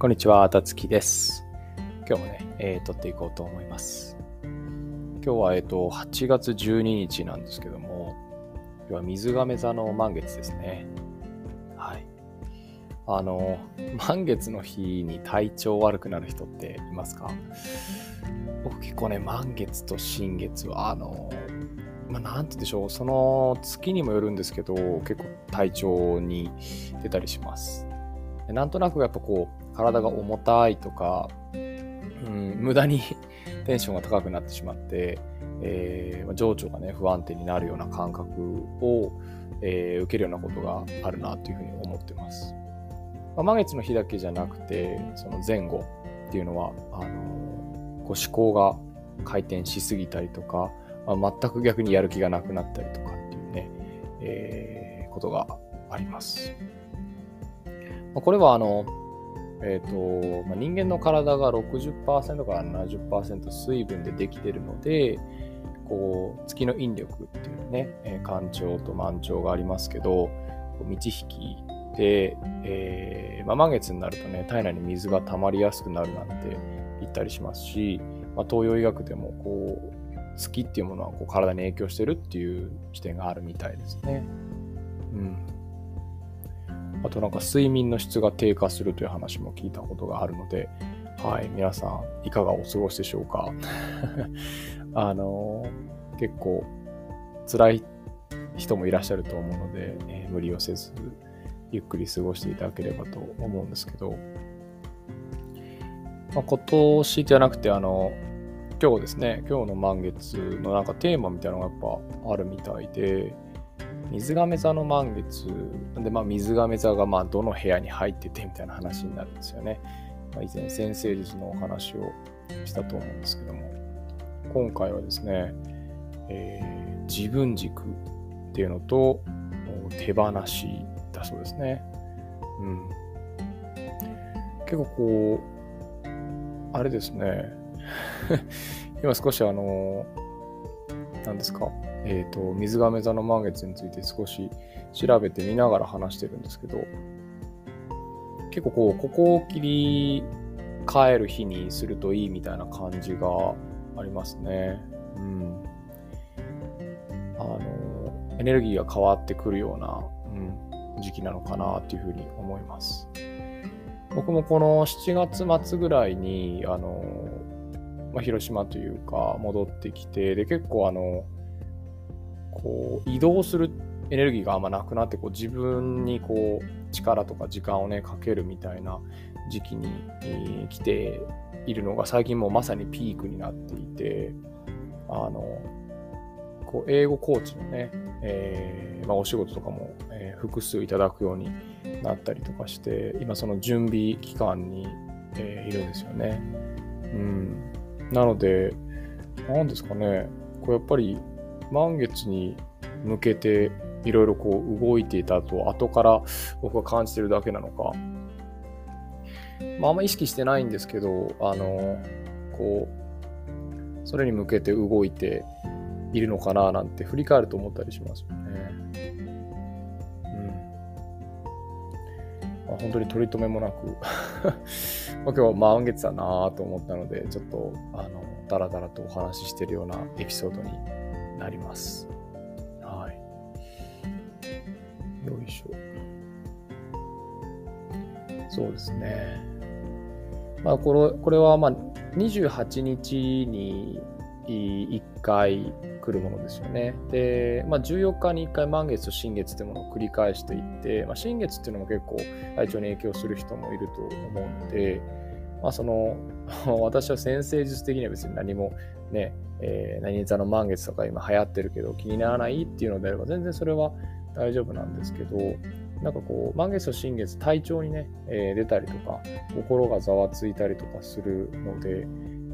こんにちは、たつきです。今日もね、えー撮っていこうと思います。今日は、えっ、と、8月12日なんですけども、今日は水亀座の満月ですね。はい。あの、満月の日に体調悪くなる人っていますか？僕結構ね、満月と新月は、あの、まあ、なんて言うんでしょう、その月にもよるんですけど、結構体調に出たりします。なんとなくやっぱこう、体が重たいとか、うん、無駄に テンションが高くなってしまって、えーまあ情緒がね、不安定になるような感覚を、えー受けるようなことがあるなというふうに思ってます。まあ、満月の日だけじゃなくて、その前後っていうのは、あのこう思考が回転しすぎたりとか、まあ、全く逆にやる気がなくなったりとかっていうね、えーことがあります。まあこれはあの、えーとまあ、人間の体が60%から70%水分でできているので、こう月の引力っていうね、えー干潮と満潮がありますけど、満ち引きで、えーまあ、満月になるとね、体内に水が溜まりやすくなるなんて言ったりしますし、まあ、東洋医学でもこう月っていうものはこう体に影響してるっていう視点があるみたいですね。うん。あとなんか睡眠の質が低下するという話も聞いたことがあるので、はい、皆さんいかがお過ごしでしょうか？あの結構辛い人もいらっしゃると思うので、えー無理をせずゆっくり過ごしていただければと思うんですけど、まあ、今年じゃなくてあの今日ですね今日の満月のなんかテーマみたいなのがやっぱあるみたいで水亀座の満月でまあ水亀座がまどの部屋に入っててみたいな話になるんですよね、まあ、以前先生術のお話をしたと思うんですけども今回はですね、えー自分軸っていうのと手放しだそうですね。うん。結構こう、あれですね。今少しあの、何ですか、えっ、と、水亀座の満月について少し調べてみながら話してるんですけど、結構こう、ここを切り替える日にするといいみたいな感じがありますね。うん。あの、エネルギーが変わってくるような、うん、時期なのかなっていうふうに思います。僕もこの7月末ぐらいに、あの、まあ、広島というか戻ってきて、で、結構あの、こう、移動するエネルギーがあんまなくなって、こう、自分にこう、力とか時間をね、かけるみたいな時期に、えー来ているのが最近もうまさにピークになっていて、あの、こう英語コーチのね、えーまあ、お仕事とかも、えー複数いただくようになったりとかして、今その準備期間に、えーいるんですよね。うん。なので、なんですかね、こうやっぱり満月に向けていろいろこう動いていたと、後から僕は感じてるだけなのか、まあ、あんま意識してないんですけど、あの、こう、それに向けて動いているのかななんて振り返ると思ったりしますよね。うん。まあ、本当に取り留めもなく ま今日は満月だなと思ったので、ちょっと、あの、だらだらとお話ししてるようなエピソードになります。はい。よいしょ。そうですね。まあ、これこれはまあ28日に1回来るものですよね。で、まあ、14日に1回満月と新月っていうものを繰り返していって、まあ、新月っていうのも結構体調に影響する人もいると思うので、まあ、その 私は先生術的には別に何もね、えー何座の満月とか今流行ってるけど気にならないっていうのであれば全然それは大丈夫なんですけど、なんかこう、満月と新月、体調にね、えー出たりとか、心がざわついたりとかするので、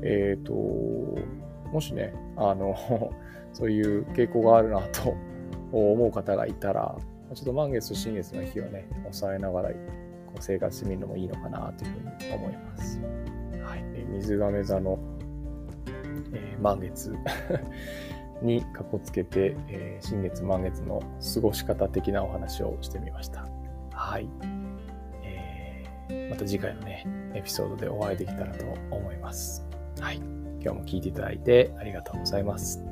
えっ、と、もしね、あの、そういう傾向があるなと思う方がいたら、ちょっと満月と新月の日をね、抑えながらこう生活してみるのもいいのかなというふうに思います。はい。え水亀座の、えー満月 にかこつけて、えー新月満月の過ごし方的なお話をしてみました。はい。えーまた次回のね、エピソードでお会いできたらと思います。はい。今日も聞いていただいてありがとうございます。